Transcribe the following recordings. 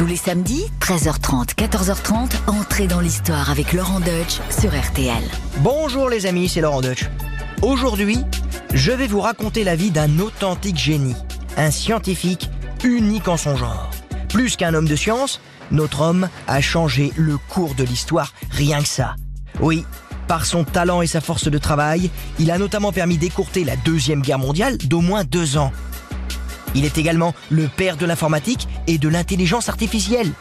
Tous les samedis, 13h30, 14h30, entrez dans l'histoire avec Laurent Deutsch sur RTL. Bonjour les amis, c'est Laurent Deutsch. Aujourd'hui, je vais vous raconter la vie d'un authentique génie, un scientifique unique en son genre. Plus qu'un homme de science, notre homme a changé le cours de l'histoire, rien que ça. Oui, par son talent et sa force de travail, il a notamment permis d'écourter la Deuxième Guerre mondiale d'au moins deux ans. Il est également le père de l'informatique et de l'intelligence artificielle.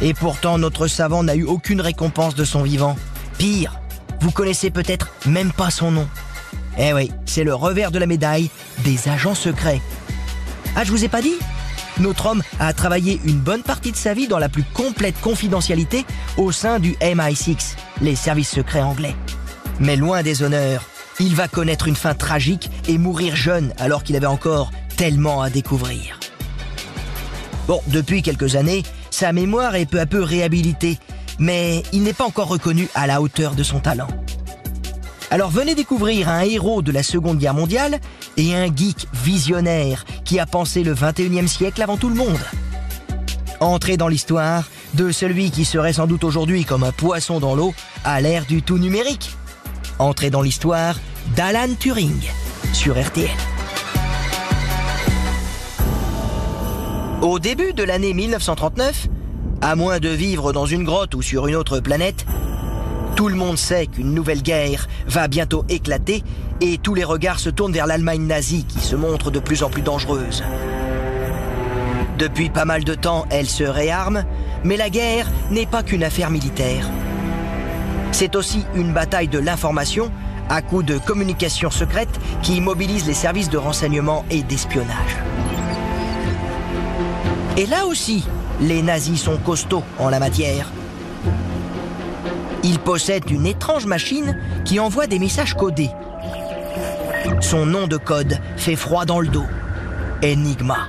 Et pourtant, notre savant n'a eu aucune récompense de son vivant. Pire, vous connaissez peut-être même pas son nom. Eh oui, c'est le revers de la médaille des agents secrets. Ah, je vous ai pas dit? Notre homme a travaillé une bonne partie de sa vie dans la plus complète confidentialité au sein du MI6, les services secrets anglais. Mais loin des honneurs, il va connaître une fin tragique et mourir jeune alors qu'il avait encore tellement à découvrir. Bon, depuis quelques années, sa mémoire est peu à peu réhabilitée, mais il n'est pas encore reconnu à la hauteur de son talent. Alors venez découvrir un héros de la Seconde Guerre mondiale et un geek visionnaire qui a pensé le 21e siècle avant tout le monde. Entrez dans l'histoire de celui qui serait sans doute aujourd'hui comme un poisson dans l'eau à l'ère du tout numérique. Entrez dans l'histoire d'Alan Turing sur RTL. Au début de l'année 1939, à moins de vivre dans une grotte ou sur une autre planète, tout le monde sait qu'une nouvelle guerre va bientôt éclater et tous les regards se tournent vers l'Allemagne nazie qui se montre de plus en plus dangereuse. Depuis pas mal de temps, elle se réarme, mais la guerre n'est pas qu'une affaire militaire. C'est aussi une bataille de l'information à coup de communication secrète qui mobilise les services de renseignement et d'espionnage. Et là aussi, les nazis sont costauds en la matière. Ils possèdent une étrange machine qui envoie des messages codés. Son nom de code fait froid dans le dos. Enigma.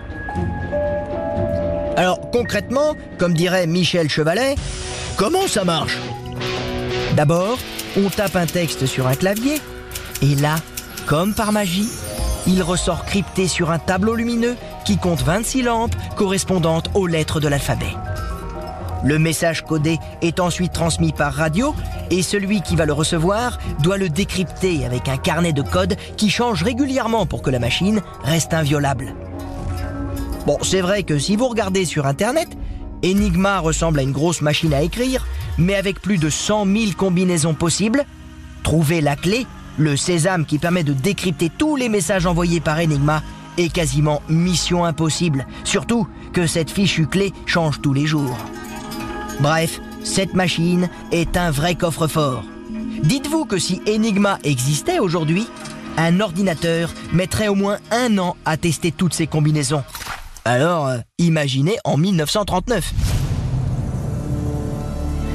Alors concrètement, comme dirait Michel Chevalet, comment ça marche? D'abord, on tape un texte sur un clavier, et là, comme par magie, il ressort crypté sur un tableau lumineux qui compte 26 lampes correspondantes aux lettres de l'alphabet. Le message codé est ensuite transmis par radio et celui qui va le recevoir doit le décrypter avec un carnet de code qui change régulièrement pour que la machine reste inviolable. Bon, c'est vrai que si vous regardez sur Internet, Enigma ressemble à une grosse machine à écrire, mais avec plus de 100 000 combinaisons possibles. Trouver la clé, le sésame qui permet de décrypter tous les messages envoyés par Enigma, est quasiment mission impossible, surtout que cette fichue clé change tous les jours. Bref, cette machine est un vrai coffre-fort. Dites-vous que si Enigma existait aujourd'hui, un ordinateur mettrait au moins un an à tester toutes ces combinaisons. Alors, euh, imaginez en 1939.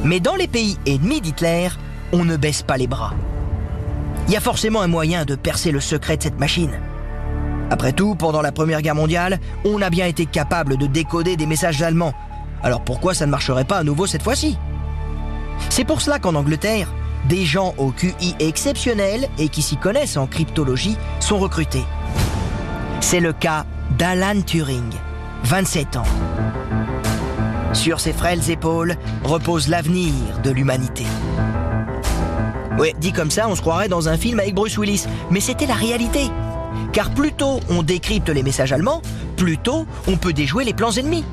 Mais dans les pays ennemis d'Hitler, on ne baisse pas les bras. Il y a forcément un moyen de percer le secret de cette machine. Après tout, pendant la Première Guerre mondiale, on a bien été capable de décoder des messages allemands. Alors pourquoi ça ne marcherait pas à nouveau cette fois-ci? C'est pour cela qu'en Angleterre, des gens au QI exceptionnel et qui s'y connaissent en cryptologie sont recrutés. C'est le cas d'Alan Turing, 27 ans. Sur ses frêles épaules repose l'avenir de l'humanité. Ouais, dit comme ça, on se croirait dans un film avec Bruce Willis, mais c'était la réalité. Car plus tôt on décrypte les messages allemands, plus tôt on peut déjouer les plans ennemis.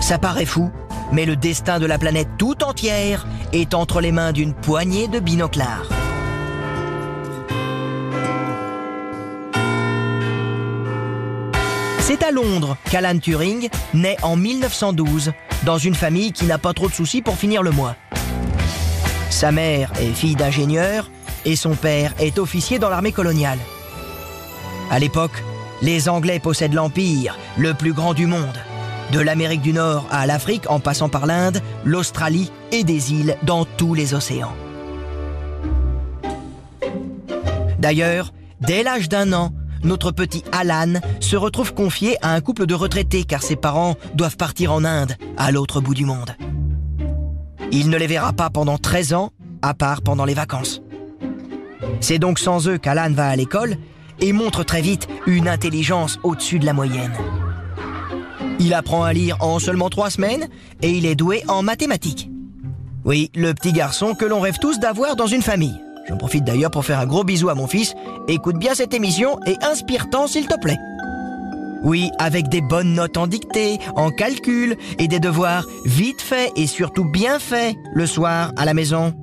Ça paraît fou, mais le destin de la planète tout entière est entre les mains d'une poignée de binoclars. C'est à Londres qu'Alan Turing naît en 1912 dans une famille qui n'a pas trop de soucis pour finir le mois. Sa mère est fille d'ingénieur et son père est officier dans l'armée coloniale. À l'époque, les Anglais possèdent l'Empire, le plus grand du monde. De l'Amérique du Nord à l'Afrique, en passant par l'Inde, l'Australie et des îles dans tous les océans. D'ailleurs, dès l'âge d'un an, notre petit Alan se retrouve confié à un couple de retraités car ses parents doivent partir en Inde, à l'autre bout du monde. Il ne les verra pas pendant 13 ans, à part pendant les vacances. C'est donc sans eux qu'Alan va à l'école et montre très vite une intelligence au-dessus de la moyenne. Il apprend à lire en seulement trois semaines et il est doué en mathématiques. Oui, le petit garçon que l'on rêve tous d'avoir dans une famille. J'en profite d'ailleurs pour faire un gros bisou à mon fils. Écoute bien cette émission et inspire-t'en s'il te plaît. Oui, avec des bonnes notes en dictée, en calcul et des devoirs vite faits et surtout bien faits le soir à la maison.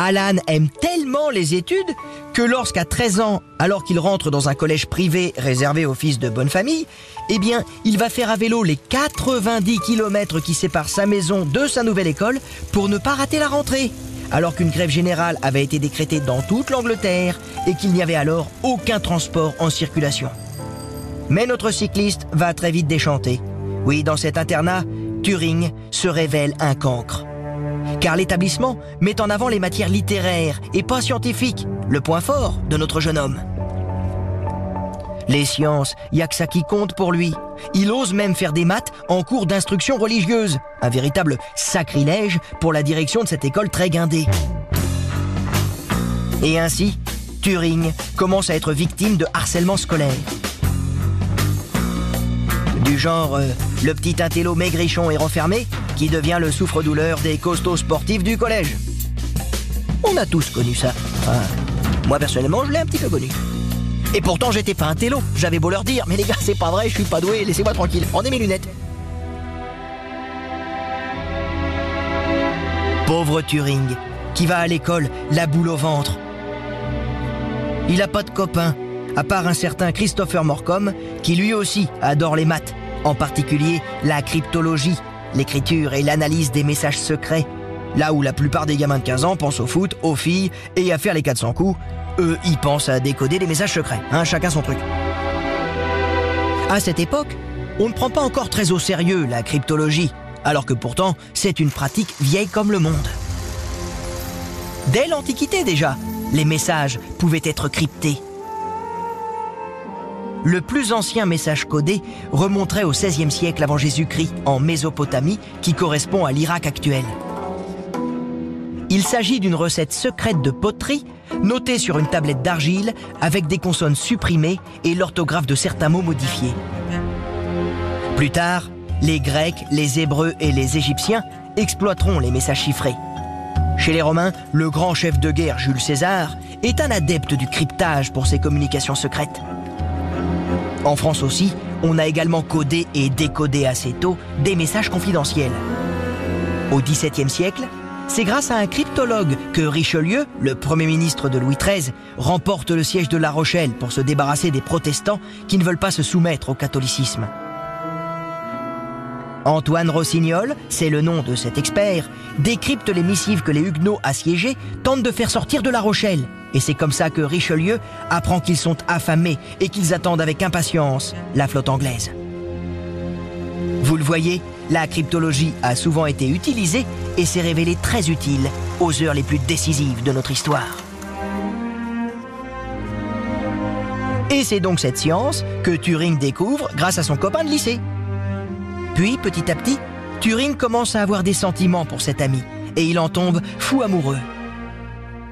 Alan aime tellement les études que lorsqu'à 13 ans, alors qu'il rentre dans un collège privé réservé aux fils de bonne famille, eh bien, il va faire à vélo les 90 km qui séparent sa maison de sa nouvelle école pour ne pas rater la rentrée, alors qu'une grève générale avait été décrétée dans toute l'Angleterre et qu'il n'y avait alors aucun transport en circulation. Mais notre cycliste va très vite déchanter. Oui, dans cet internat, Turing se révèle un cancre car l'établissement met en avant les matières littéraires et pas scientifiques, le point fort de notre jeune homme. Les sciences, y a que ça qui compte pour lui. Il ose même faire des maths en cours d'instruction religieuse, un véritable sacrilège pour la direction de cette école très guindée. Et ainsi, Turing commence à être victime de harcèlement scolaire. Du genre, euh, le petit intello maigrichon et renfermé qui devient le souffre-douleur des costauds sportifs du collège. On a tous connu ça. Moi personnellement, je l'ai un petit peu connu. Et pourtant, j'étais pas un télo. J'avais beau leur dire, mais les gars, c'est pas vrai, je suis pas doué, laissez-moi tranquille. Prenez mes lunettes. Pauvre Turing, qui va à l'école, la boule au ventre. Il a pas de copain, à part un certain Christopher Morcom, qui lui aussi adore les maths, en particulier la cryptologie, l'écriture et l'analyse des messages secrets. Là où la plupart des gamins de 15 ans pensent au foot, aux filles et à faire les 400 coups, eux, ils pensent à décoder des messages secrets. Hein, chacun son truc. À cette époque, on ne prend pas encore très au sérieux la cryptologie, alors que pourtant, c'est une pratique vieille comme le monde. Dès l'Antiquité déjà, les messages pouvaient être cryptés. Le plus ancien message codé remonterait au XVIe siècle avant Jésus-Christ en Mésopotamie, qui correspond à l'Irak actuel. Il s'agit d'une recette secrète de poterie notée sur une tablette d'argile avec des consonnes supprimées et l'orthographe de certains mots modifiés. Plus tard, les Grecs, les Hébreux et les Égyptiens exploiteront les messages chiffrés. Chez les Romains, le grand chef de guerre Jules César est un adepte du cryptage pour ses communications secrètes. En France aussi, on a également codé et décodé assez tôt des messages confidentiels. Au XVIIe siècle, c'est grâce à un cryptologue que Richelieu, le Premier ministre de Louis XIII, remporte le siège de La Rochelle pour se débarrasser des protestants qui ne veulent pas se soumettre au catholicisme. Antoine Rossignol, c'est le nom de cet expert, décrypte les missives que les Huguenots assiégés tentent de faire sortir de La Rochelle et c'est comme ça que Richelieu apprend qu'ils sont affamés et qu'ils attendent avec impatience la flotte anglaise. Vous le voyez, la cryptologie a souvent été utilisée et s'est révélée très utile aux heures les plus décisives de notre histoire. Et c'est donc cette science que Turing découvre grâce à son copain de lycée. Puis, petit à petit, Turing commence à avoir des sentiments pour cet ami et il en tombe fou amoureux.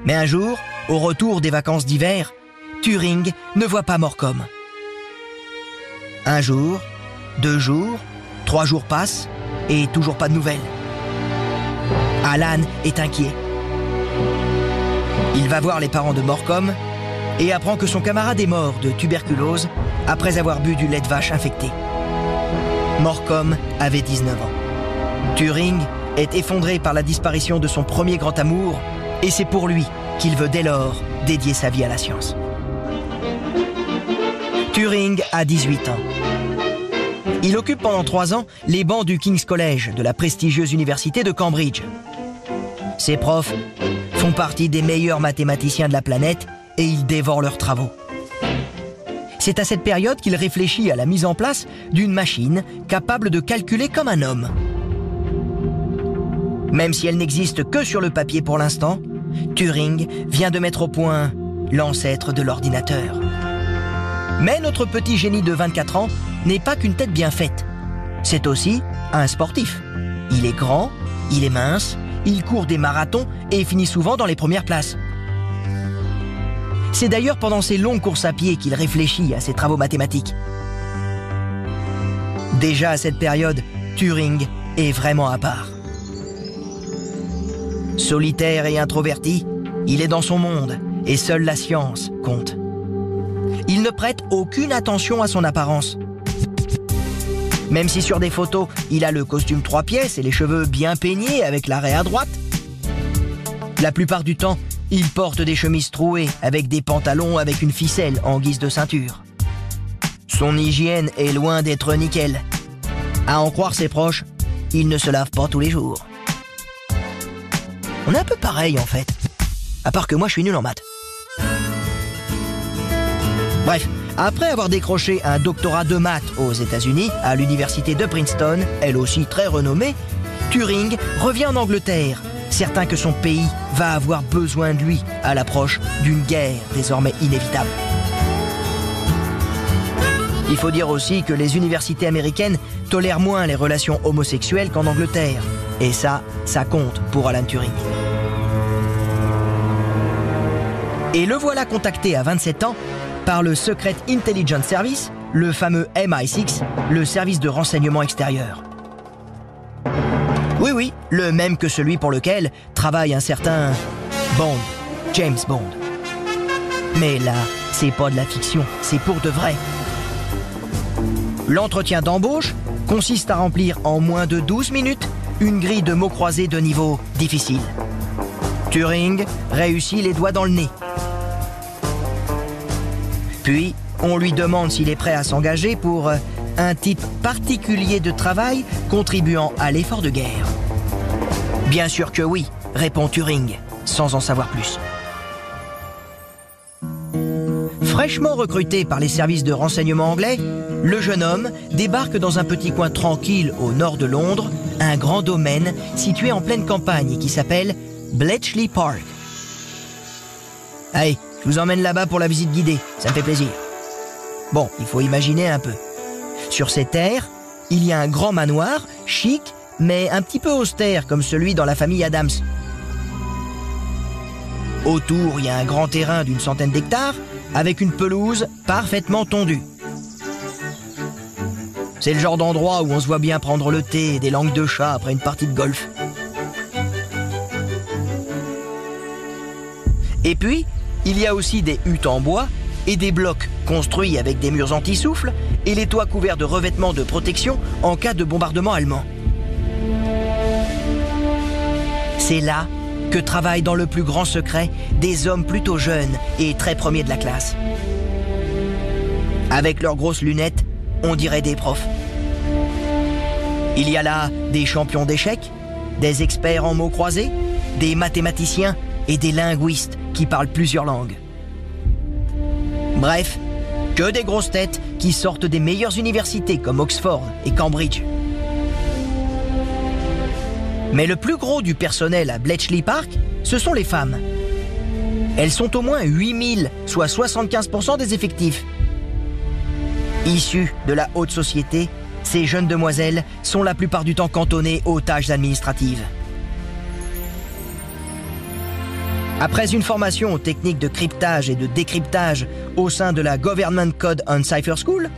Mais un jour, au retour des vacances d'hiver, Turing ne voit pas Morcom. Un jour, deux jours, trois jours passent et toujours pas de nouvelles. Alan est inquiet. Il va voir les parents de Morcom et apprend que son camarade est mort de tuberculose après avoir bu du lait de vache infecté. Morcom avait 19 ans. Turing est effondré par la disparition de son premier grand amour et c'est pour lui qu'il veut dès lors dédier sa vie à la science. Turing a 18 ans. Il occupe pendant trois ans les bancs du King's College de la prestigieuse université de Cambridge. Ses profs font partie des meilleurs mathématiciens de la planète et ils dévorent leurs travaux. C'est à cette période qu'il réfléchit à la mise en place d'une machine capable de calculer comme un homme. Même si elle n'existe que sur le papier pour l'instant, Turing vient de mettre au point l'ancêtre de l'ordinateur. Mais notre petit génie de 24 ans n'est pas qu'une tête bien faite. C'est aussi un sportif. Il est grand, il est mince, il court des marathons et finit souvent dans les premières places. C'est d'ailleurs pendant ses longues courses à pied qu'il réfléchit à ses travaux mathématiques. Déjà à cette période, Turing est vraiment à part. Solitaire et introverti, il est dans son monde et seule la science compte. Il ne prête aucune attention à son apparence. Même si sur des photos, il a le costume trois pièces et les cheveux bien peignés avec l'arrêt à droite, la plupart du temps, il porte des chemises trouées avec des pantalons avec une ficelle en guise de ceinture. Son hygiène est loin d'être nickel. À en croire ses proches, il ne se lave pas tous les jours. On est un peu pareil en fait. À part que moi je suis nul en maths. Bref, après avoir décroché un doctorat de maths aux États-Unis, à l'université de Princeton, elle aussi très renommée, Turing revient en Angleterre certain que son pays va avoir besoin de lui à l'approche d'une guerre désormais inévitable. Il faut dire aussi que les universités américaines tolèrent moins les relations homosexuelles qu'en Angleterre. Et ça, ça compte pour Alan Turing. Et le voilà contacté à 27 ans par le Secret Intelligence Service, le fameux MI6, le service de renseignement extérieur. Oui, oui, le même que celui pour lequel travaille un certain Bond, James Bond. Mais là, c'est pas de la fiction, c'est pour de vrai. L'entretien d'embauche consiste à remplir en moins de 12 minutes une grille de mots croisés de niveau difficile. Turing réussit les doigts dans le nez. Puis, on lui demande s'il est prêt à s'engager pour euh, un type particulier de travail contribuant à l'effort de guerre Bien sûr que oui, répond Turing, sans en savoir plus. Fraîchement recruté par les services de renseignement anglais, le jeune homme débarque dans un petit coin tranquille au nord de Londres, un grand domaine situé en pleine campagne qui s'appelle Bletchley Park. Allez, je vous emmène là-bas pour la visite guidée, ça me fait plaisir. Bon, il faut imaginer un peu. Sur ces terres, il y a un grand manoir, chic, mais un petit peu austère comme celui dans la famille Adams. Autour, il y a un grand terrain d'une centaine d'hectares avec une pelouse parfaitement tondue. C'est le genre d'endroit où on se voit bien prendre le thé et des langues de chat après une partie de golf. Et puis, il y a aussi des huttes en bois et des blocs construits avec des murs anti-souffle et les toits couverts de revêtements de protection en cas de bombardement allemand. C'est là que travaillent dans le plus grand secret des hommes plutôt jeunes et très premiers de la classe. Avec leurs grosses lunettes, on dirait des profs. Il y a là des champions d'échecs, des experts en mots croisés, des mathématiciens et des linguistes qui parlent plusieurs langues. Bref, que des grosses têtes qui sortent des meilleures universités comme Oxford et Cambridge. Mais le plus gros du personnel à Bletchley Park, ce sont les femmes. Elles sont au moins 8000, soit 75% des effectifs. Issues de la haute société, ces jeunes demoiselles sont la plupart du temps cantonnées aux tâches administratives. Après une formation aux techniques de cryptage et de décryptage au sein de la Government Code on Cipher School,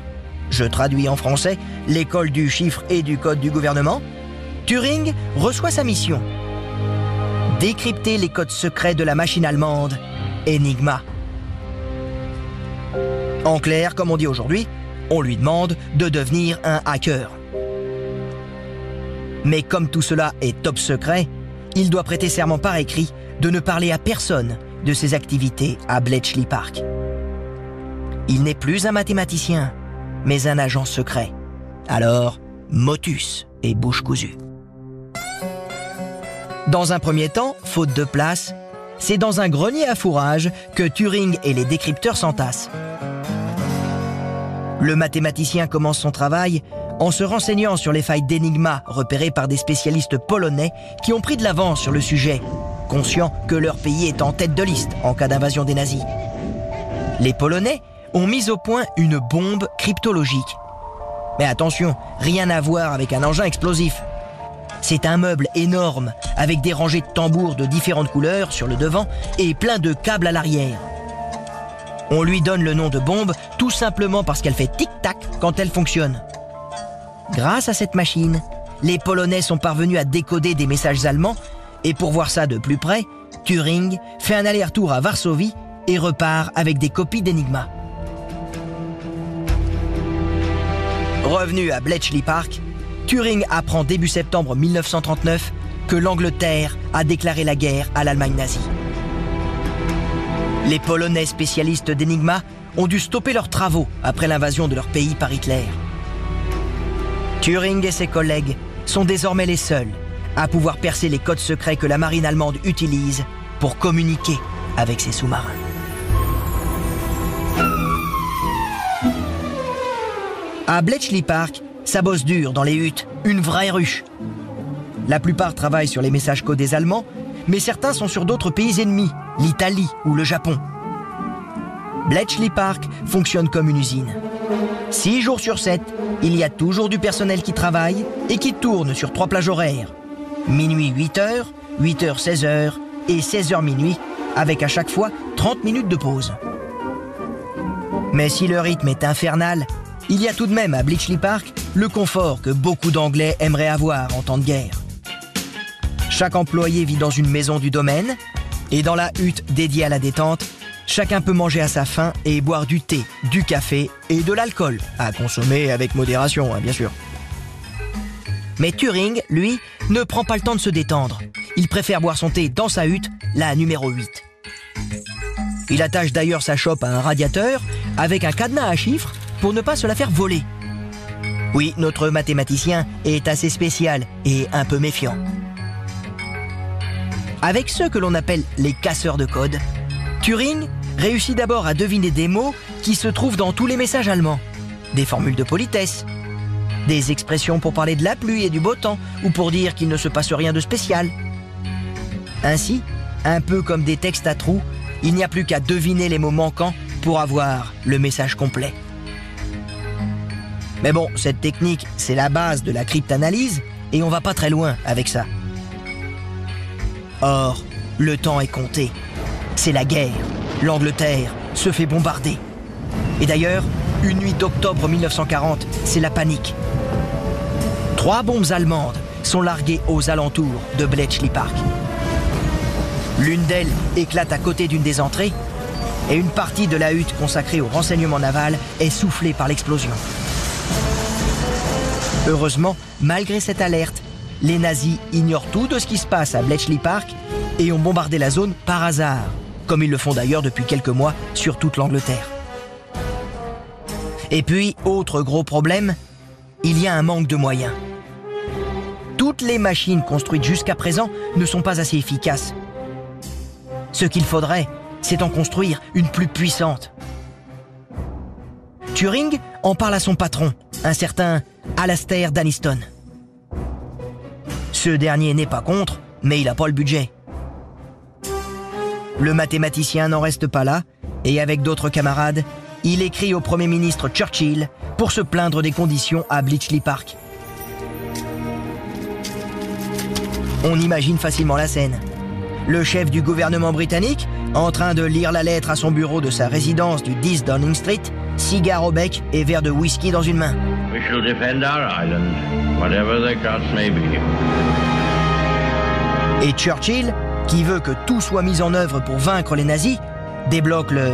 je traduis en français l'école du chiffre et du code du gouvernement, Turing reçoit sa mission. Décrypter les codes secrets de la machine allemande Enigma. En clair, comme on dit aujourd'hui, on lui demande de devenir un hacker. Mais comme tout cela est top secret, il doit prêter serment par écrit de ne parler à personne de ses activités à Bletchley Park. Il n'est plus un mathématicien, mais un agent secret. Alors, motus et bouche cousue. Dans un premier temps, faute de place, c'est dans un grenier à fourrage que Turing et les décrypteurs s'entassent. Le mathématicien commence son travail en se renseignant sur les failles d'énigma repérées par des spécialistes polonais qui ont pris de l'avance sur le sujet, conscients que leur pays est en tête de liste en cas d'invasion des nazis. Les Polonais ont mis au point une bombe cryptologique. Mais attention, rien à voir avec un engin explosif. C'est un meuble énorme, avec des rangées de tambours de différentes couleurs sur le devant et plein de câbles à l'arrière. On lui donne le nom de bombe tout simplement parce qu'elle fait tic-tac quand elle fonctionne. grâce à cette machine, les Polonais sont parvenus à décoder des messages allemands et pour voir ça de plus près, Turing fait un aller-retour à Varsovie et repart avec des copies d'Enigma. Revenu à Bletchley Park, Turing apprend début septembre 1939 que l'Angleterre a déclaré la guerre à l'Allemagne nazie. Les Polonais spécialistes d'Enigma ont dû stopper leurs travaux après l'invasion de leur pays par Hitler. Turing et ses collègues sont désormais les seuls à pouvoir percer les codes secrets que la marine allemande utilise pour communiquer avec ses sous-marins. À Bletchley Park, ça bosse dur dans les huttes, une vraie ruche. La plupart travaillent sur les messages codés allemands, mais certains sont sur d'autres pays ennemis, l'Italie ou le Japon. Bletchley Park fonctionne comme une usine. Six jours sur sept, il y a toujours du personnel qui travaille et qui tourne sur trois plages horaires. Minuit 8h, 8h 16h et 16h minuit, avec à chaque fois 30 minutes de pause. Mais si le rythme est infernal, il y a tout de même à Bletchley Park le confort que beaucoup d'Anglais aimeraient avoir en temps de guerre. Chaque employé vit dans une maison du domaine et dans la hutte dédiée à la détente, chacun peut manger à sa faim et boire du thé, du café et de l'alcool, à consommer avec modération, hein, bien sûr. Mais Turing, lui, ne prend pas le temps de se détendre. Il préfère boire son thé dans sa hutte, la numéro 8. Il attache d'ailleurs sa chope à un radiateur avec un cadenas à chiffres pour ne pas se la faire voler. Oui, notre mathématicien est assez spécial et un peu méfiant. Avec ceux que l'on appelle les casseurs de code, Turing réussit d'abord à deviner des mots qui se trouvent dans tous les messages allemands. Des formules de politesse, des expressions pour parler de la pluie et du beau temps, ou pour dire qu'il ne se passe rien de spécial. Ainsi, un peu comme des textes à trous, il n'y a plus qu'à deviner les mots manquants pour avoir le message complet. Mais bon, cette technique, c'est la base de la cryptanalyse et on va pas très loin avec ça. Or, le temps est compté. C'est la guerre. L'Angleterre se fait bombarder. Et d'ailleurs, une nuit d'octobre 1940, c'est la panique. Trois bombes allemandes sont larguées aux alentours de Bletchley Park. L'une d'elles éclate à côté d'une des entrées et une partie de la hutte consacrée au renseignement naval est soufflée par l'explosion. Heureusement, malgré cette alerte, les nazis ignorent tout de ce qui se passe à Bletchley Park et ont bombardé la zone par hasard, comme ils le font d'ailleurs depuis quelques mois sur toute l'Angleterre. Et puis, autre gros problème, il y a un manque de moyens. Toutes les machines construites jusqu'à présent ne sont pas assez efficaces. Ce qu'il faudrait, c'est en construire une plus puissante. Turing en parle à son patron, un certain Alastair Daniston. Ce dernier n'est pas contre, mais il n'a pas le budget. Le mathématicien n'en reste pas là, et avec d'autres camarades, il écrit au Premier ministre Churchill pour se plaindre des conditions à Bletchley Park. On imagine facilement la scène. Le chef du gouvernement britannique, en train de lire la lettre à son bureau de sa résidence du 10 Downing Street, cigare au bec et verre de whisky dans une main. We shall defend our island, whatever the cost may be. Et Churchill, qui veut que tout soit mis en œuvre pour vaincre les nazis, débloque le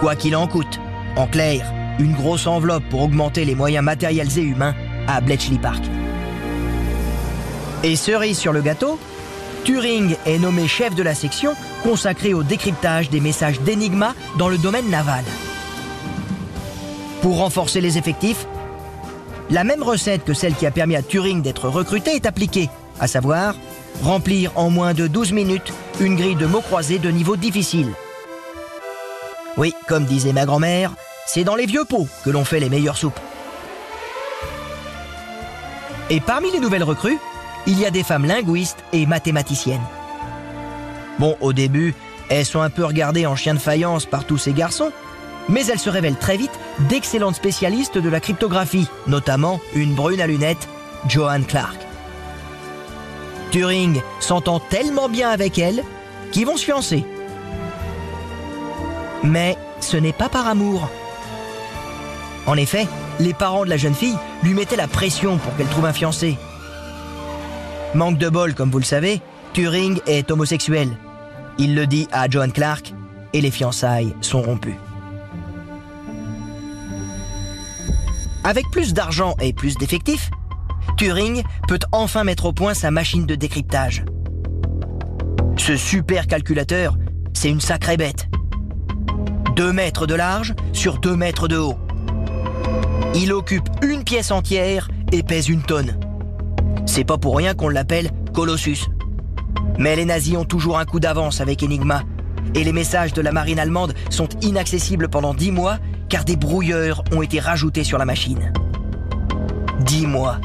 quoi qu'il en coûte. En clair, une grosse enveloppe pour augmenter les moyens matériels et humains à Bletchley Park. Et cerise sur le gâteau, Turing est nommé chef de la section consacrée au décryptage des messages d'Enigma dans le domaine naval. Pour renforcer les effectifs, la même recette que celle qui a permis à Turing d'être recruté est appliquée, à savoir remplir en moins de 12 minutes une grille de mots croisés de niveau difficile. Oui, comme disait ma grand-mère, c'est dans les vieux pots que l'on fait les meilleures soupes. Et parmi les nouvelles recrues, il y a des femmes linguistes et mathématiciennes. Bon, au début, elles sont un peu regardées en chien de faïence par tous ces garçons, mais elles se révèlent très vite d'excellentes spécialistes de la cryptographie, notamment une brune à lunettes, Joanne Clark. Turing s'entend tellement bien avec elle qu'ils vont se fiancer. Mais ce n'est pas par amour. En effet, les parents de la jeune fille lui mettaient la pression pour qu'elle trouve un fiancé. Manque de bol, comme vous le savez, Turing est homosexuel. Il le dit à Joan Clark et les fiançailles sont rompues. Avec plus d'argent et plus d'effectifs, Turing peut enfin mettre au point sa machine de décryptage. Ce super calculateur, c'est une sacrée bête. 2 mètres de large sur 2 mètres de haut. Il occupe une pièce entière et pèse une tonne. C'est pas pour rien qu'on l'appelle Colossus. Mais les nazis ont toujours un coup d'avance avec Enigma, et les messages de la marine allemande sont inaccessibles pendant 10 mois car des brouilleurs ont été rajoutés sur la machine. 10 mois,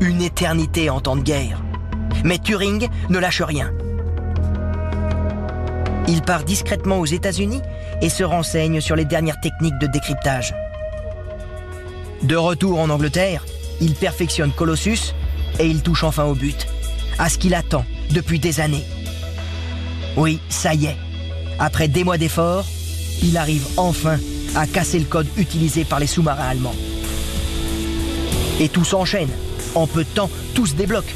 une éternité en temps de guerre. Mais Turing ne lâche rien. Il part discrètement aux États-Unis et se renseigne sur les dernières techniques de décryptage. De retour en Angleterre, il perfectionne Colossus et il touche enfin au but, à ce qu'il attend depuis des années. Oui, ça y est. Après des mois d'efforts, il arrive enfin à casser le code utilisé par les sous-marins allemands. Et tout s'enchaîne. En peu de temps, tout se débloque.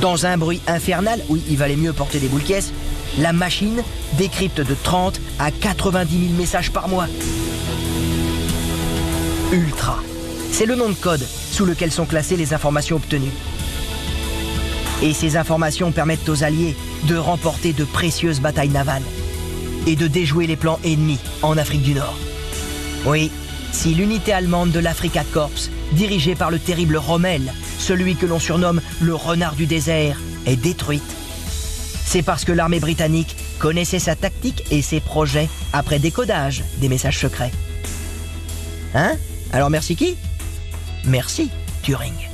Dans un bruit infernal, oui, il valait mieux porter des boules caisses, la machine décrypte de 30 à 90 000 messages par mois. Ultra. C'est le nom de code sous lequel sont classées les informations obtenues. Et ces informations permettent aux Alliés de remporter de précieuses batailles navales et de déjouer les plans ennemis en Afrique du Nord. Oui, si l'unité allemande de l'Africa Corps, dirigée par le terrible Rommel, celui que l'on surnomme le renard du désert, est détruite, c'est parce que l'armée britannique connaissait sa tactique et ses projets après décodage des messages secrets. Hein? Alors merci qui? Merci Turing.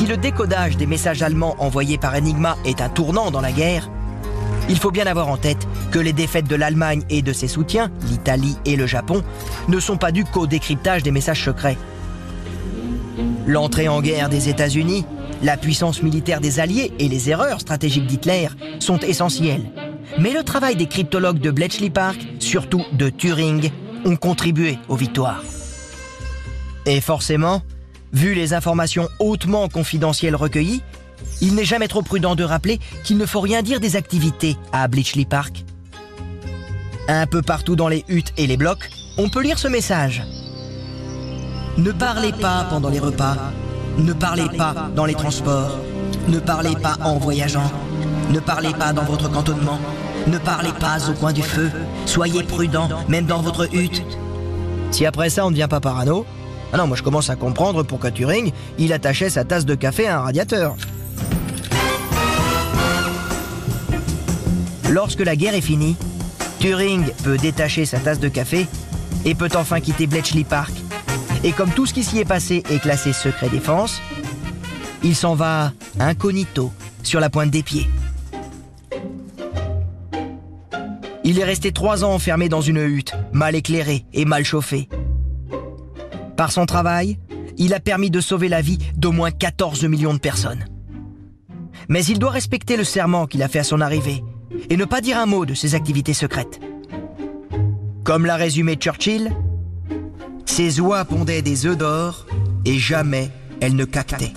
Si le décodage des messages allemands envoyés par Enigma est un tournant dans la guerre, il faut bien avoir en tête que les défaites de l'Allemagne et de ses soutiens, l'Italie et le Japon, ne sont pas dues qu'au décryptage des messages secrets. L'entrée en guerre des États-Unis, la puissance militaire des Alliés et les erreurs stratégiques d'Hitler sont essentielles. Mais le travail des cryptologues de Bletchley Park, surtout de Turing, ont contribué aux victoires. Et forcément, vu les informations hautement confidentielles recueillies, il n'est jamais trop prudent de rappeler qu'il ne faut rien dire des activités à Bletchley Park. Un peu partout dans les huttes et les blocs, on peut lire ce message. Ne parlez pas pendant les repas. Ne parlez pas dans les transports. Ne parlez pas en voyageant. Ne parlez pas dans votre cantonnement. Ne parlez pas au coin du feu. Soyez prudent, même dans votre hutte. Si après ça on ne devient pas parano, ah non, moi je commence à comprendre pourquoi Turing, il attachait sa tasse de café à un radiateur. Lorsque la guerre est finie, Turing peut détacher sa tasse de café et peut enfin quitter Bletchley Park et comme tout ce qui s'y est passé est classé secret défense, il s'en va incognito sur la pointe des pieds. Il est resté trois ans enfermé dans une hutte, mal éclairée et mal chauffée. Par son travail, il a permis de sauver la vie d'au moins 14 millions de personnes. Mais il doit respecter le serment qu'il a fait à son arrivée et ne pas dire un mot de ses activités secrètes. Comme l'a résumé Churchill, ses oies pondaient des œufs d'or et jamais elles ne cactaient.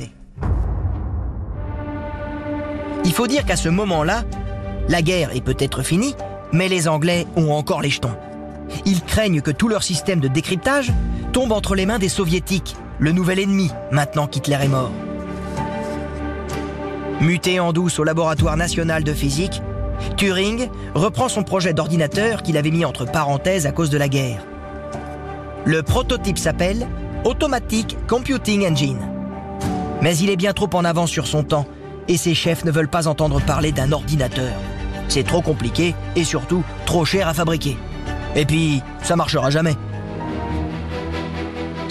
Il faut dire qu'à ce moment-là, la guerre est peut-être finie, mais les Anglais ont encore les jetons. Ils craignent que tout leur système de décryptage tombe entre les mains des Soviétiques, le nouvel ennemi, maintenant qu'Hitler est mort. Muté en douce au laboratoire national de physique, Turing reprend son projet d'ordinateur qu'il avait mis entre parenthèses à cause de la guerre. Le prototype s'appelle Automatic Computing Engine. Mais il est bien trop en avance sur son temps et ses chefs ne veulent pas entendre parler d'un ordinateur. C'est trop compliqué et surtout trop cher à fabriquer. Et puis, ça marchera jamais.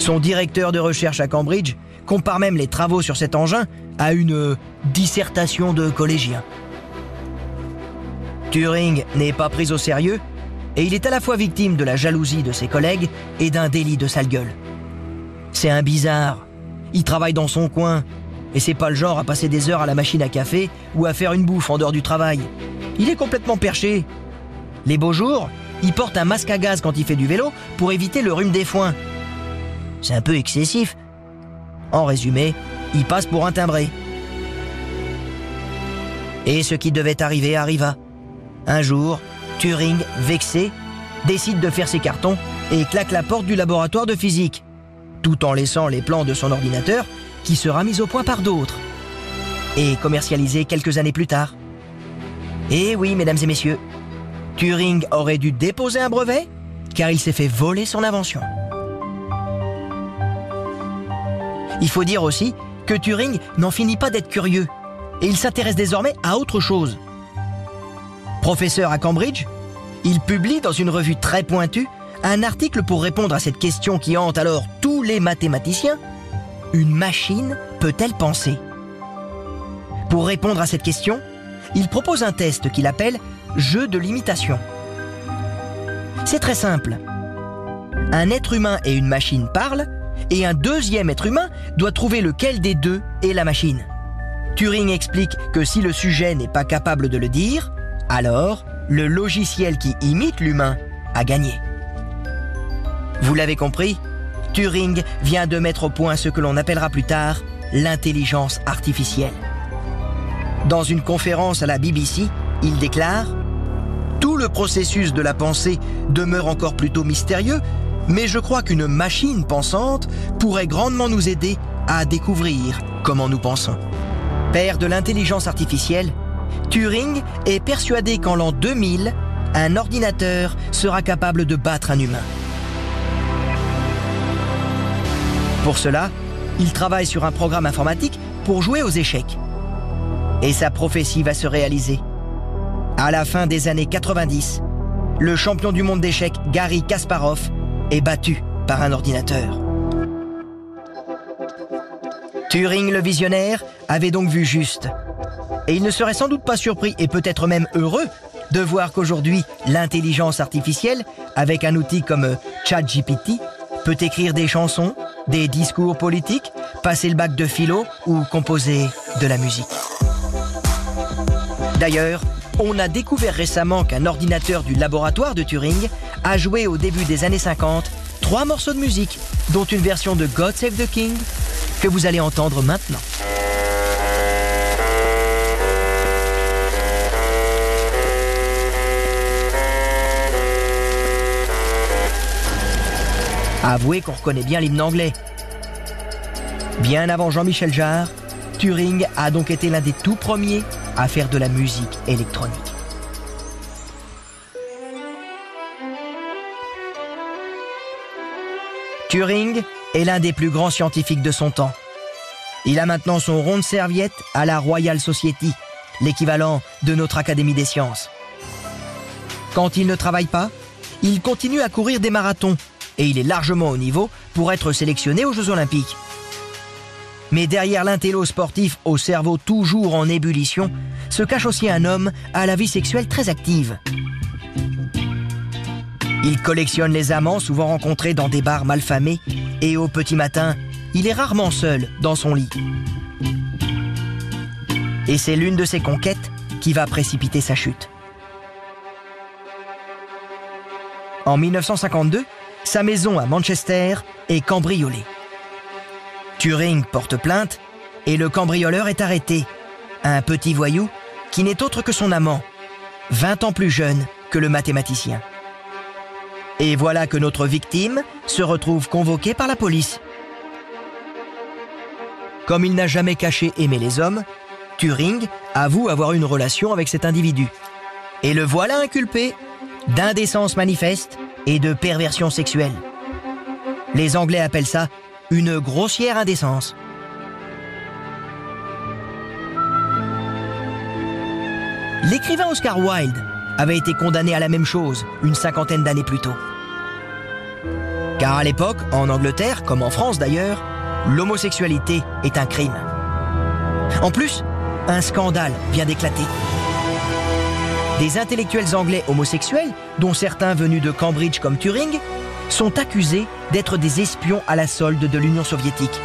Son directeur de recherche à Cambridge compare même les travaux sur cet engin à une dissertation de collégien. Turing n'est pas pris au sérieux et il est à la fois victime de la jalousie de ses collègues et d'un délit de sale gueule. C'est un bizarre. Il travaille dans son coin, et c'est pas le genre à passer des heures à la machine à café ou à faire une bouffe en dehors du travail. Il est complètement perché. Les beaux jours, il porte un masque à gaz quand il fait du vélo pour éviter le rhume des foins. C'est un peu excessif. En résumé, il passe pour un timbré. Et ce qui devait arriver arriva. Un jour, Turing, vexé, décide de faire ses cartons et claque la porte du laboratoire de physique, tout en laissant les plans de son ordinateur qui sera mis au point par d'autres et commercialisé quelques années plus tard. Et oui, mesdames et messieurs, Turing aurait dû déposer un brevet car il s'est fait voler son invention. Il faut dire aussi que Turing n'en finit pas d'être curieux et il s'intéresse désormais à autre chose. Professeur à Cambridge, il publie dans une revue très pointue un article pour répondre à cette question qui hante alors tous les mathématiciens. Une machine peut-elle penser? Pour répondre à cette question, il propose un test qu'il appelle jeu de l'imitation. C'est très simple. Un être humain et une machine parlent, et un deuxième être humain doit trouver lequel des deux est la machine. Turing explique que si le sujet n'est pas capable de le dire, alors le logiciel qui imite l'humain a gagné. Vous l'avez compris, Turing vient de mettre au point ce que l'on appellera plus tard l'intelligence artificielle. Dans une conférence à la BBC, il déclare ⁇ Tout le processus de la pensée demeure encore plutôt mystérieux, mais je crois qu'une machine pensante pourrait grandement nous aider à découvrir comment nous pensons. Père de l'intelligence artificielle, Turing est persuadé qu'en l'an 2000, un ordinateur sera capable de battre un humain. Pour cela, il travaille sur un programme informatique pour jouer aux échecs. Et sa prophétie va se réaliser. À la fin des années 90, le champion du monde d'échecs Gary Kasparov est battu par un ordinateur. Turing le visionnaire avait donc vu juste. Et il ne serait sans doute pas surpris et peut-être même heureux de voir qu'aujourd'hui, l'intelligence artificielle, avec un outil comme ChatGPT, peut écrire des chansons, des discours politiques, passer le bac de philo ou composer de la musique. D'ailleurs, on a découvert récemment qu'un ordinateur du laboratoire de Turing a joué au début des années 50 trois morceaux de musique, dont une version de God Save the King que vous allez entendre maintenant. Avouez qu'on reconnaît bien l'hymne anglais. Bien avant Jean-Michel Jarre, Turing a donc été l'un des tout premiers à faire de la musique électronique. Turing est l'un des plus grands scientifiques de son temps. Il a maintenant son rond de serviette à la Royal Society, l'équivalent de notre Académie des sciences. Quand il ne travaille pas, il continue à courir des marathons et il est largement au niveau pour être sélectionné aux Jeux Olympiques. Mais derrière l'intello sportif au cerveau toujours en ébullition, se cache aussi un homme à la vie sexuelle très active. Il collectionne les amants souvent rencontrés dans des bars malfamés et au petit matin, il est rarement seul dans son lit. Et c'est l'une de ses conquêtes qui va précipiter sa chute. En 1952, sa maison à Manchester est cambriolée. Turing porte plainte et le cambrioleur est arrêté. Un petit voyou qui n'est autre que son amant, 20 ans plus jeune que le mathématicien. Et voilà que notre victime se retrouve convoquée par la police. Comme il n'a jamais caché aimer les hommes, Turing avoue avoir une relation avec cet individu. Et le voilà inculpé d'indécence manifeste et de perversion sexuelle. Les Anglais appellent ça une grossière indécence. L'écrivain Oscar Wilde avait été condamné à la même chose une cinquantaine d'années plus tôt. Car à l'époque, en Angleterre, comme en France d'ailleurs, l'homosexualité est un crime. En plus, un scandale vient d'éclater. Des intellectuels anglais homosexuels, dont certains venus de Cambridge comme Turing, sont accusés d'être des espions à la solde de l'Union soviétique.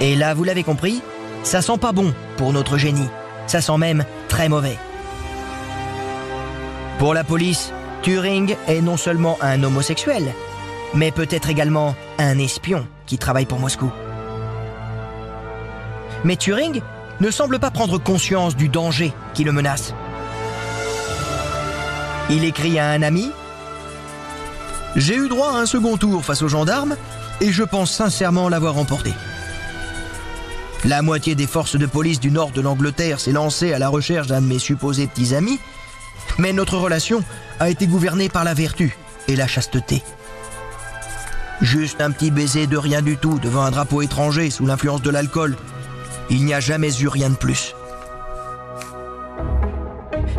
Et là, vous l'avez compris, ça sent pas bon pour notre génie. Ça sent même très mauvais. Pour la police, Turing est non seulement un homosexuel, mais peut-être également un espion qui travaille pour Moscou. Mais Turing ne semble pas prendre conscience du danger qui le menace. Il écrit à un ami J'ai eu droit à un second tour face aux gendarmes et je pense sincèrement l'avoir remporté. La moitié des forces de police du nord de l'Angleterre s'est lancée à la recherche d'un de mes supposés petits amis, mais notre relation a été gouvernée par la vertu et la chasteté. Juste un petit baiser de rien du tout devant un drapeau étranger sous l'influence de l'alcool. Il n'y a jamais eu rien de plus.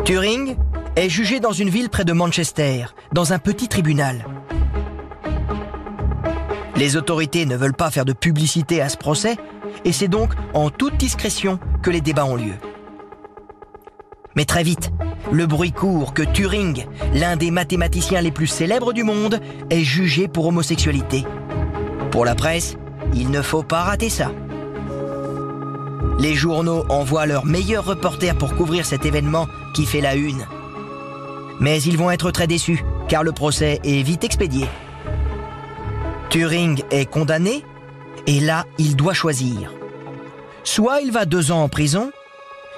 Turing est jugé dans une ville près de Manchester, dans un petit tribunal. Les autorités ne veulent pas faire de publicité à ce procès, et c'est donc en toute discrétion que les débats ont lieu. Mais très vite, le bruit court que Turing, l'un des mathématiciens les plus célèbres du monde, est jugé pour homosexualité. Pour la presse, il ne faut pas rater ça. Les journaux envoient leurs meilleurs reporters pour couvrir cet événement qui fait la une. Mais ils vont être très déçus, car le procès est vite expédié. Turing est condamné, et là, il doit choisir. Soit il va deux ans en prison,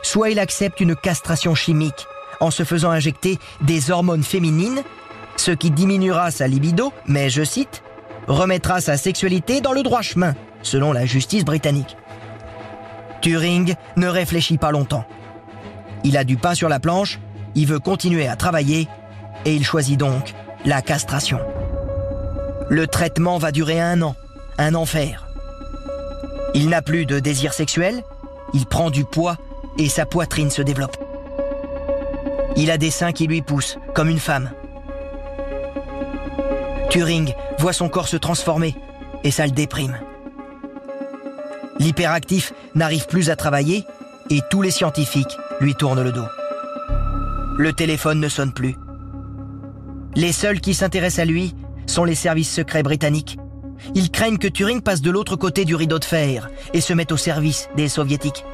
soit il accepte une castration chimique en se faisant injecter des hormones féminines, ce qui diminuera sa libido, mais je cite, remettra sa sexualité dans le droit chemin, selon la justice britannique. Turing ne réfléchit pas longtemps. Il a du pain sur la planche, il veut continuer à travailler, et il choisit donc la castration. Le traitement va durer un an, un enfer. Il n'a plus de désir sexuel, il prend du poids et sa poitrine se développe. Il a des seins qui lui poussent, comme une femme. Turing voit son corps se transformer et ça le déprime. L'hyperactif n'arrive plus à travailler et tous les scientifiques lui tournent le dos. Le téléphone ne sonne plus. Les seuls qui s'intéressent à lui sont les services secrets britanniques. Ils craignent que Turing passe de l'autre côté du rideau de fer et se mette au service des soviétiques.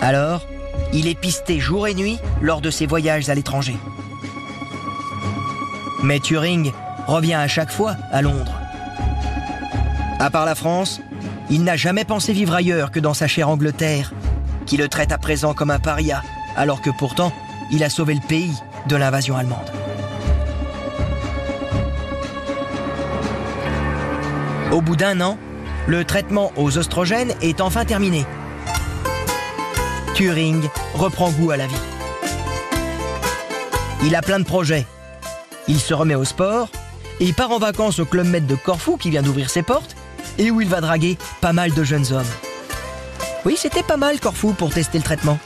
Alors, il est pisté jour et nuit lors de ses voyages à l'étranger. Mais Turing revient à chaque fois à Londres. À part la France, il n'a jamais pensé vivre ailleurs que dans sa chère Angleterre, qui le traite à présent comme un paria, alors que pourtant, il a sauvé le pays de l'invasion allemande. Au bout d'un an, le traitement aux oestrogènes est enfin terminé. Turing reprend goût à la vie. Il a plein de projets. Il se remet au sport et part en vacances au Club Med de Corfou qui vient d'ouvrir ses portes et où il va draguer pas mal de jeunes hommes. Oui, c'était pas mal Corfou pour tester le traitement.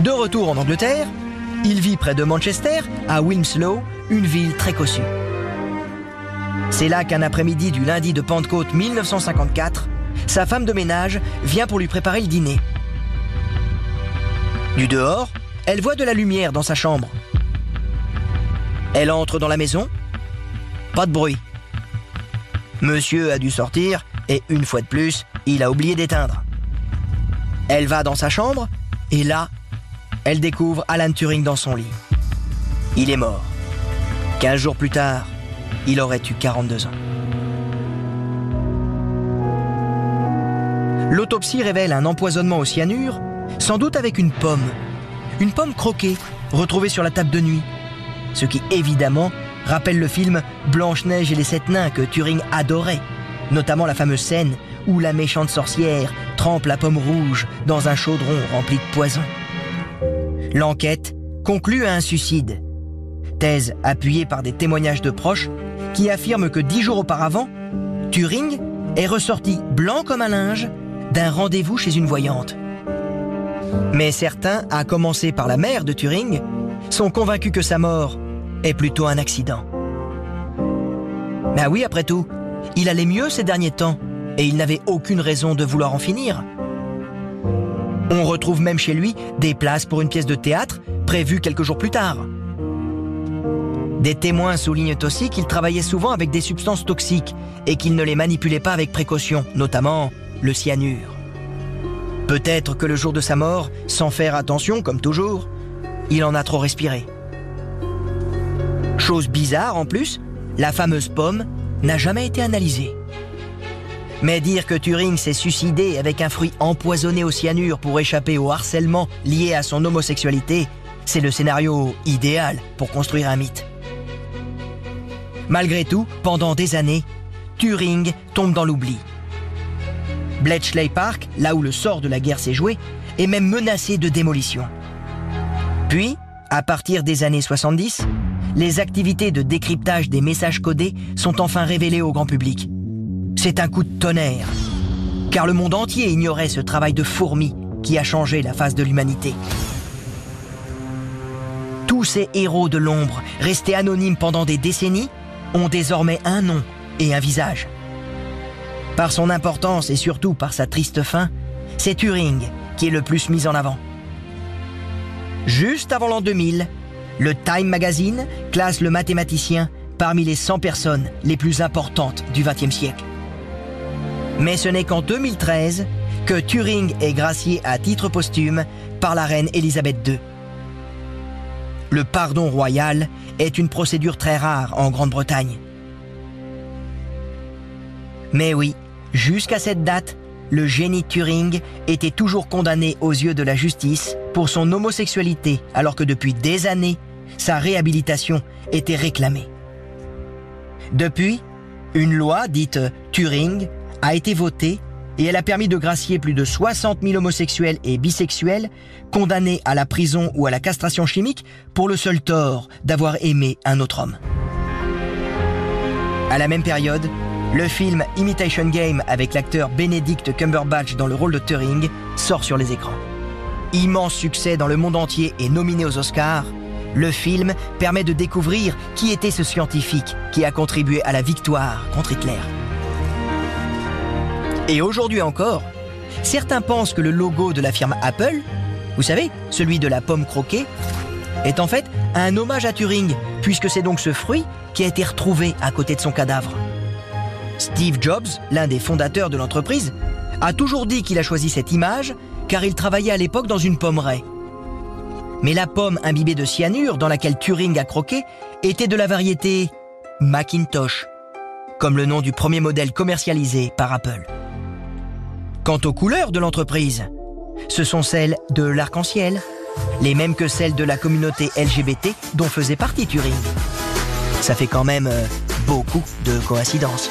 De retour en Angleterre, il vit près de Manchester, à Wilmslow, une ville très cossue. C'est là qu'un après-midi du lundi de Pentecôte 1954, sa femme de ménage vient pour lui préparer le dîner. Du dehors, elle voit de la lumière dans sa chambre. Elle entre dans la maison. Pas de bruit. Monsieur a dû sortir et une fois de plus, il a oublié d'éteindre. Elle va dans sa chambre et là, elle découvre Alan Turing dans son lit. Il est mort. Quinze jours plus tard, il aurait eu 42 ans. L'autopsie révèle un empoisonnement au cyanure, sans doute avec une pomme. Une pomme croquée, retrouvée sur la table de nuit. Ce qui évidemment rappelle le film Blanche-Neige et les Sept Nains que Turing adorait, notamment la fameuse scène où la méchante sorcière trempe la pomme rouge dans un chaudron rempli de poison. L'enquête conclut à un suicide. Thèse appuyée par des témoignages de proches qui affirment que dix jours auparavant, Turing est ressorti blanc comme un linge d'un rendez-vous chez une voyante. Mais certains, à commencer par la mère de Turing, sont convaincus que sa mort est plutôt un accident. Ben oui, après tout, il allait mieux ces derniers temps et il n'avait aucune raison de vouloir en finir. On retrouve même chez lui des places pour une pièce de théâtre prévue quelques jours plus tard. Des témoins soulignent aussi qu'il travaillait souvent avec des substances toxiques et qu'il ne les manipulait pas avec précaution, notamment le cyanure. Peut-être que le jour de sa mort, sans faire attention comme toujours, il en a trop respiré. Chose bizarre en plus, la fameuse pomme n'a jamais été analysée. Mais dire que Turing s'est suicidé avec un fruit empoisonné au cyanure pour échapper au harcèlement lié à son homosexualité, c'est le scénario idéal pour construire un mythe. Malgré tout, pendant des années, Turing tombe dans l'oubli. Bletchley Park, là où le sort de la guerre s'est joué, est même menacé de démolition. Puis, à partir des années 70, les activités de décryptage des messages codés sont enfin révélées au grand public. C'est un coup de tonnerre, car le monde entier ignorait ce travail de fourmi qui a changé la face de l'humanité. Tous ces héros de l'ombre, restés anonymes pendant des décennies, ont désormais un nom et un visage. Par son importance et surtout par sa triste fin, c'est Turing qui est le plus mis en avant. Juste avant l'an 2000, le Time Magazine classe le mathématicien parmi les 100 personnes les plus importantes du XXe siècle. Mais ce n'est qu'en 2013 que Turing est gracié à titre posthume par la reine Elisabeth II. Le pardon royal est une procédure très rare en Grande-Bretagne. Mais oui, jusqu'à cette date, le génie Turing était toujours condamné aux yeux de la justice pour son homosexualité, alors que depuis des années, sa réhabilitation était réclamée. Depuis, une loi dite Turing a été votée et elle a permis de gracier plus de 60 000 homosexuels et bisexuels condamnés à la prison ou à la castration chimique pour le seul tort d'avoir aimé un autre homme. À la même période, le film Imitation Game avec l'acteur Benedict Cumberbatch dans le rôle de Turing sort sur les écrans. Immense succès dans le monde entier et nominé aux Oscars, le film permet de découvrir qui était ce scientifique qui a contribué à la victoire contre Hitler. Et aujourd'hui encore, certains pensent que le logo de la firme Apple, vous savez, celui de la pomme croquée, est en fait un hommage à Turing, puisque c'est donc ce fruit qui a été retrouvé à côté de son cadavre. Steve Jobs, l'un des fondateurs de l'entreprise, a toujours dit qu'il a choisi cette image car il travaillait à l'époque dans une pommeraie. Mais la pomme imbibée de cyanure dans laquelle Turing a croqué était de la variété Macintosh, comme le nom du premier modèle commercialisé par Apple. Quant aux couleurs de l'entreprise, ce sont celles de l'arc-en-ciel, les mêmes que celles de la communauté LGBT dont faisait partie Turing. Ça fait quand même euh, beaucoup de coïncidences.